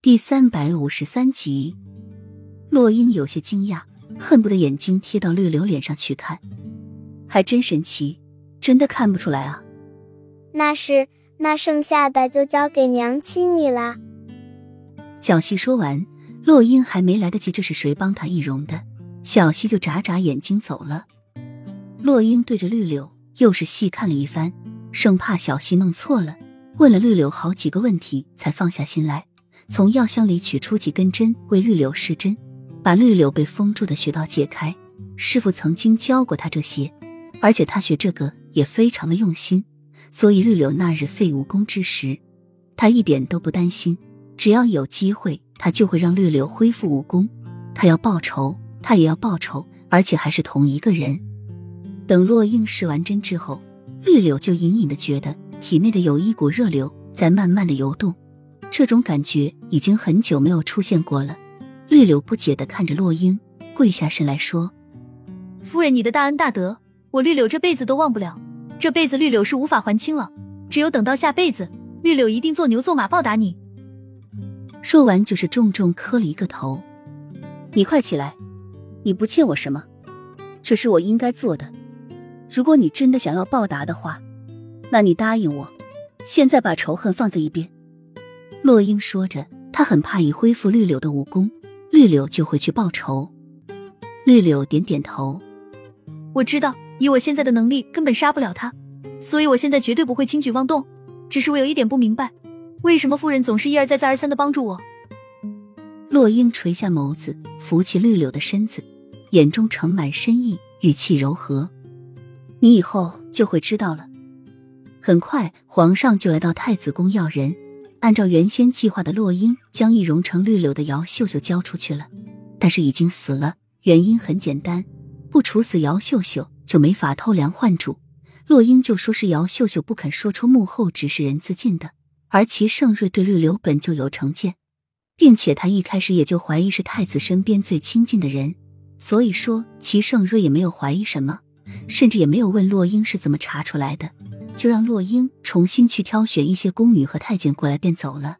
第三百五十三集，洛英有些惊讶，恨不得眼睛贴到绿柳脸上去看，还真神奇，真的看不出来啊。那是，那剩下的就交给娘亲你了。小溪说完，洛英还没来得及这是谁帮她易容的，小溪就眨眨眼睛走了。洛英对着绿柳又是细看了一番，生怕小溪弄错了，问了绿柳好几个问题，才放下心来。从药箱里取出几根针，为绿柳施针，把绿柳被封住的穴道解开。师傅曾经教过他这些，而且他学这个也非常的用心，所以绿柳那日废武功之时，他一点都不担心。只要有机会，他就会让绿柳恢复武功。他要报仇，他也要报仇，而且还是同一个人。等洛英施完针之后，绿柳就隐隐的觉得体内的有一股热流在慢慢的游动。这种感觉已经很久没有出现过了。绿柳不解的看着洛英，跪下身来说：“夫人，你的大恩大德，我绿柳这辈子都忘不了。这辈子绿柳是无法还清了，只有等到下辈子，绿柳一定做牛做马报答你。”说完，就是重重磕了一个头。你快起来，你不欠我什么，这是我应该做的。如果你真的想要报答的话，那你答应我，现在把仇恨放在一边。洛英说着，他很怕一恢复绿柳的武功，绿柳就会去报仇。绿柳点点头，我知道，以我现在的能力，根本杀不了他，所以我现在绝对不会轻举妄动。只是我有一点不明白，为什么夫人总是一而再、再而三的帮助我？洛英垂下眸子，扶起绿柳的身子，眼中盛满深意，语气柔和：“你以后就会知道了。”很快，皇上就来到太子宫要人。按照原先计划的，洛英将易容成绿柳的姚秀秀交出去了，但是已经死了。原因很简单，不处死姚秀秀就没法偷梁换柱。洛英就说是姚秀秀不肯说出幕后指使人自尽的，而齐盛瑞对绿柳本就有成见，并且他一开始也就怀疑是太子身边最亲近的人，所以说齐盛瑞也没有怀疑什么，甚至也没有问洛英是怎么查出来的。就让洛英重新去挑选一些宫女和太监过来，便走了。